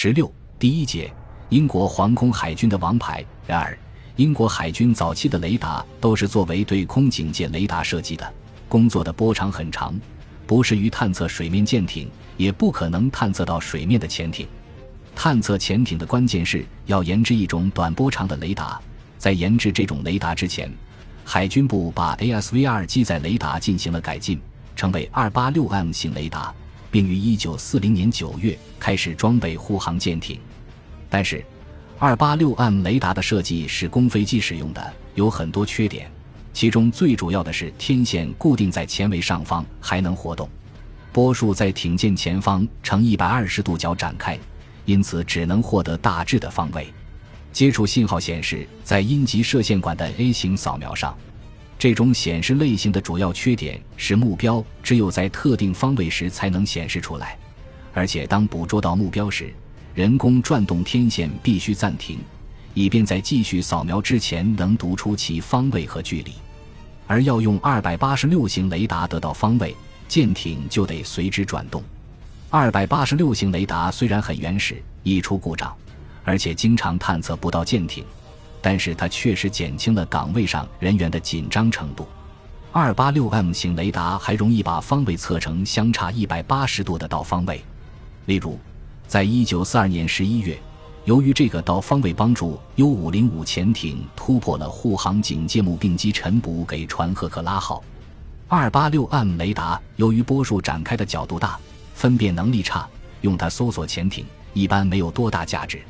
十六，第一节，英国皇空海军的王牌。然而，英国海军早期的雷达都是作为对空警戒雷达设计的，工作的波长很长，不适于探测水面舰艇，也不可能探测到水面的潜艇。探测潜艇的关键是要研制一种短波长的雷达。在研制这种雷达之前，海军部把 ASVR 机载雷达进行了改进，成为 286M 型雷达，并于1940年9月开始装备护航舰艇。但是，二八六 M 雷达的设计是供飞机使用的，有很多缺点，其中最主要的是天线固定在前尾上方，还能活动，波束在艇舰前方呈一百二十度角展开，因此只能获得大致的方位。接触信号显示在阴极射线管的 A 型扫描上，这种显示类型的主要缺点是目标只有在特定方位时才能显示出来，而且当捕捉到目标时。人工转动天线必须暂停，以便在继续扫描之前能读出其方位和距离。而要用二百八十六型雷达得到方位，舰艇就得随之转动。二百八十六型雷达虽然很原始，易出故障，而且经常探测不到舰艇，但是它确实减轻了岗位上人员的紧张程度。二八六 M 型雷达还容易把方位测成相差一百八十度的到方位，例如。在一九四二年十一月，由于这个到方位帮助 U 五零五潜艇突破了护航警戒目并机沉捕给船赫克拉号。二八六 M 雷达由于波束展开的角度大，分辨能力差，用它搜索潜艇一般没有多大价值。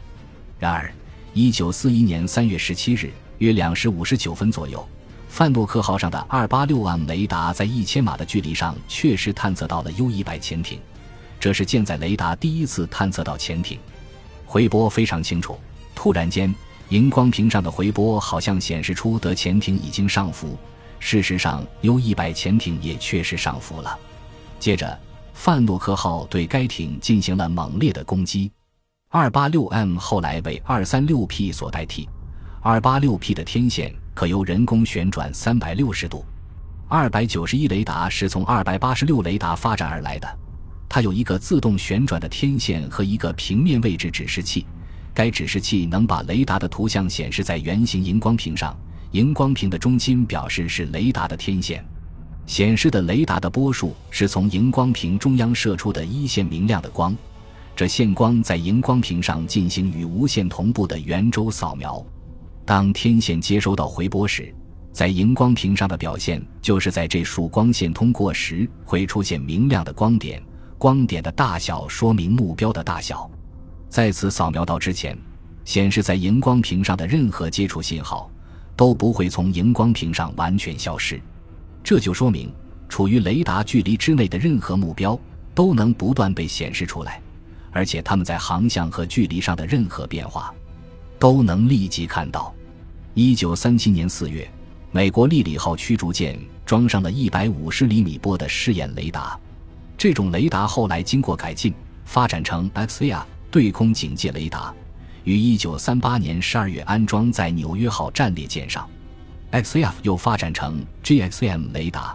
然而，一九四一年三月十七日约两时五十九分左右，范诺克号上的二八六 M 雷达在一千码的距离上确实探测到了 U 一百潜艇。这是舰载雷达第一次探测到潜艇，回波非常清楚。突然间，荧光屏上的回波好像显示出德潜艇已经上浮。事实上，U 一百潜艇也确实上浮了。接着，范诺克号对该艇进行了猛烈的攻击。二八六 M 后来为二三六 P 所代替。二八六 P 的天线可由人工旋转三百六十度。二百九十一雷达是从二百八十六雷达发展而来的。它有一个自动旋转的天线和一个平面位置指示器，该指示器能把雷达的图像显示在圆形荧光屏上。荧光屏的中心表示是雷达的天线，显示的雷达的波束是从荧光屏中央射出的一线明亮的光，这线光在荧光屏上进行与无线同步的圆周扫描。当天线接收到回波时，在荧光屏上的表现就是在这束光线通过时会出现明亮的光点。光点的大小说明目标的大小。在此扫描到之前，显示在荧光屏上的任何接触信号都不会从荧光屏上完全消失。这就说明，处于雷达距离之内的任何目标都能不断被显示出来，而且它们在航向和距离上的任何变化都能立即看到。一九三七年四月，美国利里号驱逐舰装上了一百五十厘米波的试验雷达。这种雷达后来经过改进，发展成 XAR 对空警戒雷达，于1938年12月安装在纽约号战列舰上。XAF 又发展成 GXM 雷达，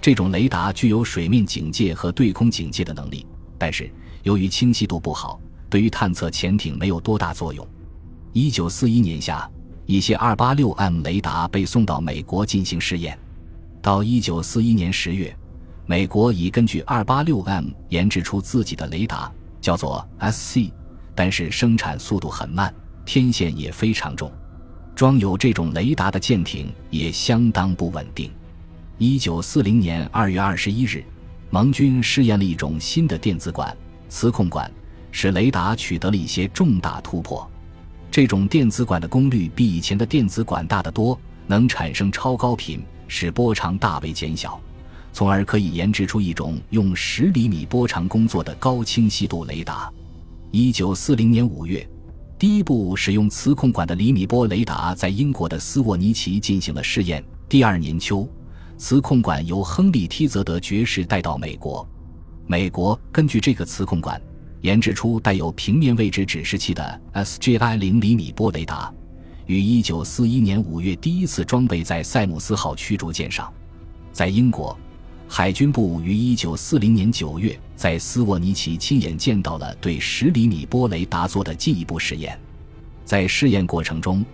这种雷达具有水面警戒和对空警戒的能力，但是由于清晰度不好，对于探测潜艇没有多大作用。1941年夏，一些 286M 雷达被送到美国进行试验，到1941年10月。美国已根据 286M 研制出自己的雷达，叫做 SC，但是生产速度很慢，天线也非常重，装有这种雷达的舰艇也相当不稳定。1940年2月21日，盟军试验了一种新的电子管磁控管，使雷达取得了一些重大突破。这种电子管的功率比以前的电子管大得多，能产生超高频，使波长大为减小。从而可以研制出一种用十厘米波长工作的高清晰度雷达。一九四零年五月，第一部使用磁控管的厘米波雷达在英国的斯沃尼奇进行了试验。第二年秋，磁控管由亨利·梯泽德爵士带到美国。美国根据这个磁控管研制出带有平面位置指示器的 SGI 零厘米波雷达，于一九四一年五月第一次装备在塞姆斯号驱逐舰上。在英国。海军部于一九四零年九月在斯沃尼奇亲眼见到了对十厘米波雷达做的进一步试验。在试验过程中，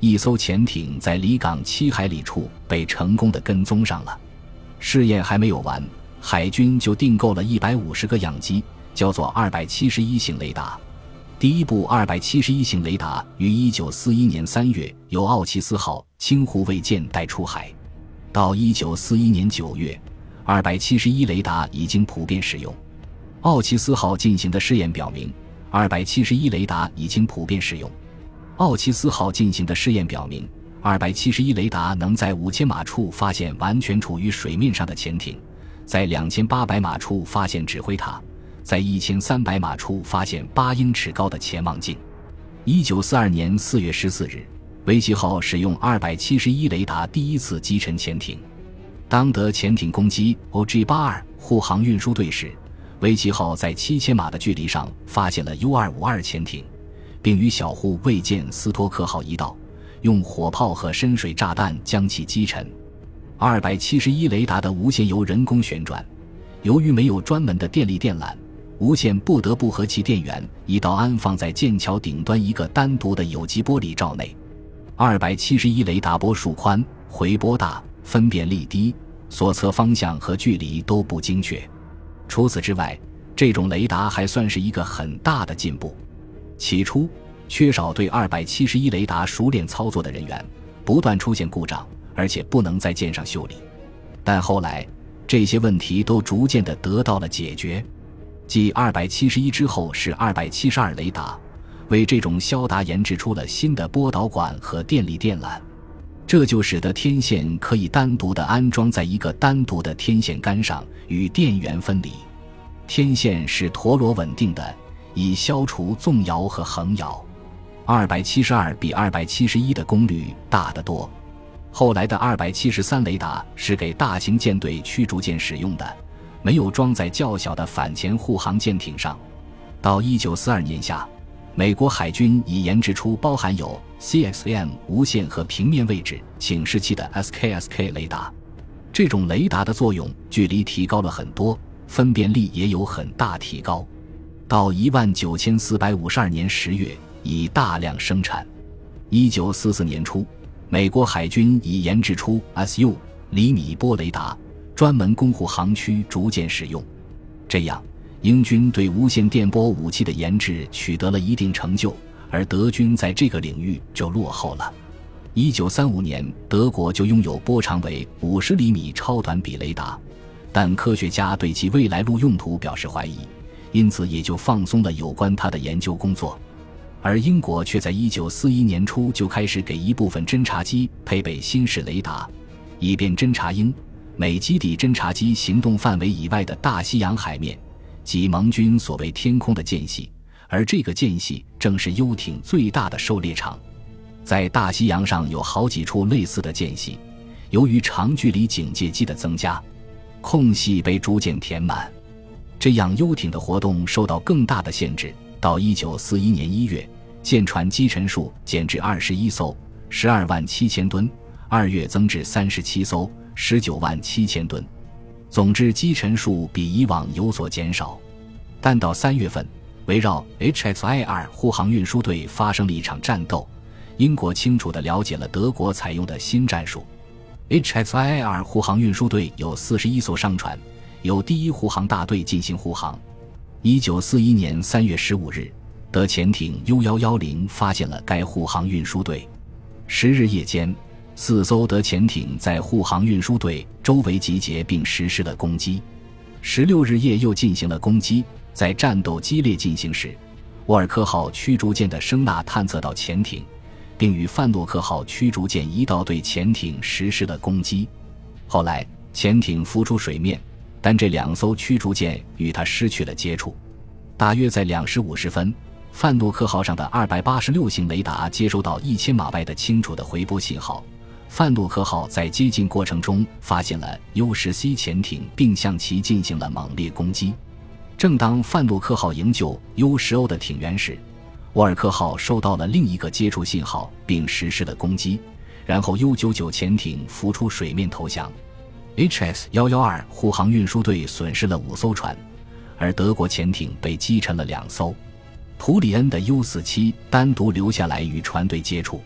一艘潜艇在离港七海里处被成功的跟踪上了。试验还没有完，海军就订购了一百五十个样机，叫做二百七十一型雷达。第一部二百七十一型雷达于一九四一年三月由奥奇斯号轻护卫舰带出海，到一九四一年九月，二百七十一雷达已经普遍使用。奥奇斯号进行的试验表明，二百七十一雷达已经普遍使用。奥奇斯号进行的试验表明，二百七十一雷达能在五千码处发现完全处于水面上的潜艇，在两千八百码处发现指挥塔。在一千三百码处发现八英尺高的潜望镜。一九四二年四月十四日，维奇号使用二百七十一雷达第一次击沉潜艇。当得潜艇攻击 OG 八二护航运输队时，维奇号在七千码的距离上发现了 U 二五二潜艇，并与小护卫舰斯托克号一道，用火炮和深水炸弹将其击沉。二百七十一雷达的无线由人工旋转，由于没有专门的电力电缆。无线不得不和其电源一道安放在剑桥顶端一个单独的有机玻璃罩内。二百七十一雷达波束宽、回波大、分辨率低，所测方向和距离都不精确。除此之外，这种雷达还算是一个很大的进步。起初，缺少对二百七十一雷达熟练操作的人员，不断出现故障，而且不能在舰上修理。但后来，这些问题都逐渐的得到了解决。继二百七十一之后是二百七十二雷达，为这种肖达研制出了新的波导管和电力电缆，这就使得天线可以单独的安装在一个单独的天线杆上，与电源分离。天线是陀螺稳定的，以消除纵摇和横摇。二百七十二比二百七十一的功率大得多。后来的二百七十三雷达是给大型舰队驱逐舰使用的。没有装在较小的反潜护航舰艇上。到一九四二年夏，美国海军已研制出包含有 CXM 无线和平面位置警示器的 SKSK 雷达。这种雷达的作用距离提高了很多，分辨率也有很大提高。到一万九千四百五十二年十月，已大量生产。一九四四年初，美国海军已研制出 SU 厘米波雷达。专门供护航区逐渐使用，这样英军对无线电波武器的研制取得了一定成就，而德军在这个领域就落后了。一九三五年，德国就拥有波长为五十厘米超短比雷达，但科学家对其未来路用途表示怀疑，因此也就放松了有关他的研究工作。而英国却在一九四一年初就开始给一部分侦察机配备新式雷达，以便侦察英。美基地侦察机行动范围以外的大西洋海面，及盟军所谓“天空”的间隙，而这个间隙正是游艇最大的狩猎场。在大西洋上有好几处类似的间隙，由于长距离警戒机的增加，空隙被逐渐填满，这样游艇的活动受到更大的限制。到一九四一年一月，舰船击沉数减至二十一艘，十二万七千吨；二月增至三十七艘。十九万七千吨，总之击沉数比以往有所减少。但到三月份，围绕 HXI-2 护航运输队发生了一场战斗。英国清楚地了解了德国采用的新战术。H S I R 护航运输队有四十一艘商船，由第一护航大队进行护航。一九四一年三月十五日，德潜艇 U 幺幺零发现了该护航运输队。十日夜间。四艘德潜艇在护航运输队周围集结，并实施了攻击。十六日夜又进行了攻击。在战斗激烈进行时，沃尔克号驱逐舰的声呐探测到潜艇，并与范诺克号驱逐舰一道对潜艇实施了攻击。后来潜艇浮出水面，但这两艘驱逐舰与它失去了接触。大约在两时五十分，范诺克号上的二百八十六型雷达接收到一千码外的清楚的回波信号。范诺克号在接近过程中发现了 U-10C 潜艇，并向其进行了猛烈攻击。正当范诺克号营救 U-10O 的艇员时，沃尔克号收到了另一个接触信号，并实施了攻击。然后 U-99 潜艇浮出水面投降。HS 幺幺二护航运输队损失了五艘船，而德国潜艇被击沉了两艘。普里恩的 U 四七单独留下来与船队接触。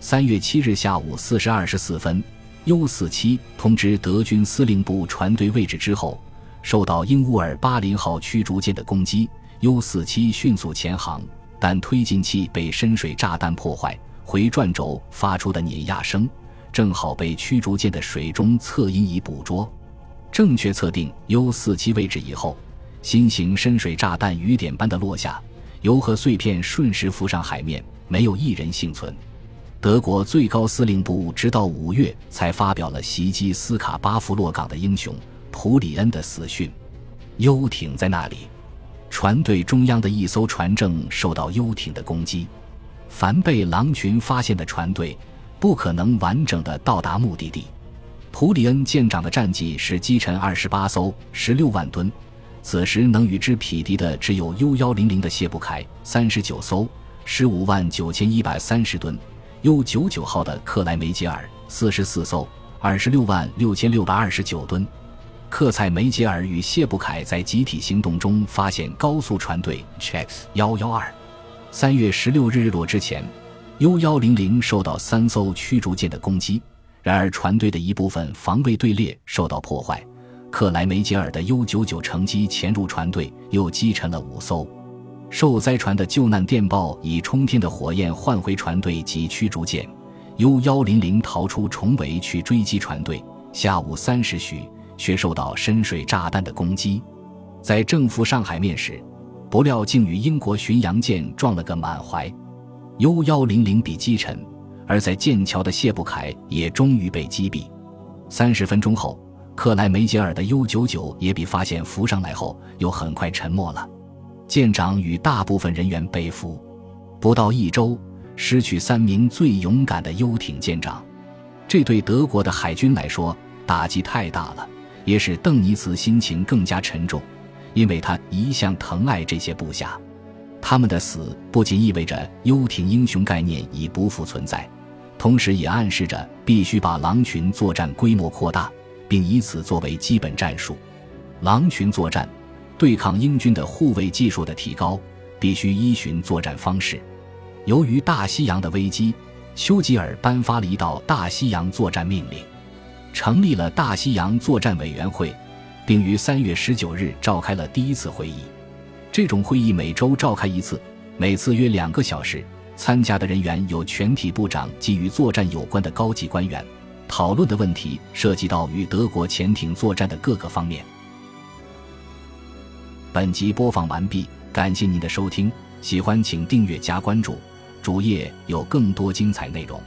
三月七日下午四时二十四分，U 四七通知德军司令部船队位置之后，受到英乌尔巴林号驱逐舰的攻击，U 四七迅速前航，但推进器被深水炸弹破坏，回转轴发出的碾压声正好被驱逐舰的水中侧音仪捕捉。正确测定 U 四七位置以后，新型深水炸弹雨点般的落下。油和碎片瞬时浮上海面，没有一人幸存。德国最高司令部直到五月才发表了袭击斯卡巴夫洛港的英雄普里恩的死讯。游艇在那里？船队中央的一艘船正受到游艇的攻击。凡被狼群发现的船队，不可能完整的到达目的地。普里恩舰长的战绩是击沉二十八艘，十六万吨。此时能与之匹敌的只有 U 幺零零的谢布凯三十九艘，十五万九千一百三十吨；U 九九号的克莱梅杰尔四十四艘，二十六万六千六百二十九吨。克塞梅杰尔与谢布凯在集体行动中发现高速船队 Chex 幺幺二。三月十六日日落之前，U 幺零零受到三艘驱逐舰的攻击，然而船队的一部分防卫队列受到破坏。克莱梅杰尔的 U-99 乘机潜入船队，又击沉了五艘。受灾船的救难电报以冲天的火焰唤回船队及驱逐舰。U-100 逃出重围去追击船队，下午三时许却受到深水炸弹的攻击。在正负上海面时，不料竟与英国巡洋舰撞了个满怀，U-100 bị 击沉。而在剑桥的谢布凯也终于被击毙。三十分钟后。克莱梅杰尔的 U-99 也比发现浮上来后又很快沉没了，舰长与大部分人员被俘。不到一周，失去三名最勇敢的游艇舰长，这对德国的海军来说打击太大了，也使邓尼茨心情更加沉重，因为他一向疼爱这些部下。他们的死不仅意味着游艇英雄概念已不复存在，同时也暗示着必须把狼群作战规模扩大。并以此作为基本战术，狼群作战，对抗英军的护卫技术的提高，必须依循作战方式。由于大西洋的危机，丘吉尔颁发了一道大西洋作战命令，成立了大西洋作战委员会，并于三月十九日召开了第一次会议。这种会议每周召开一次，每次约两个小时，参加的人员有全体部长及与作战有关的高级官员。讨论的问题涉及到与德国潜艇作战的各个方面。本集播放完毕，感谢您的收听，喜欢请订阅加关注，主页有更多精彩内容。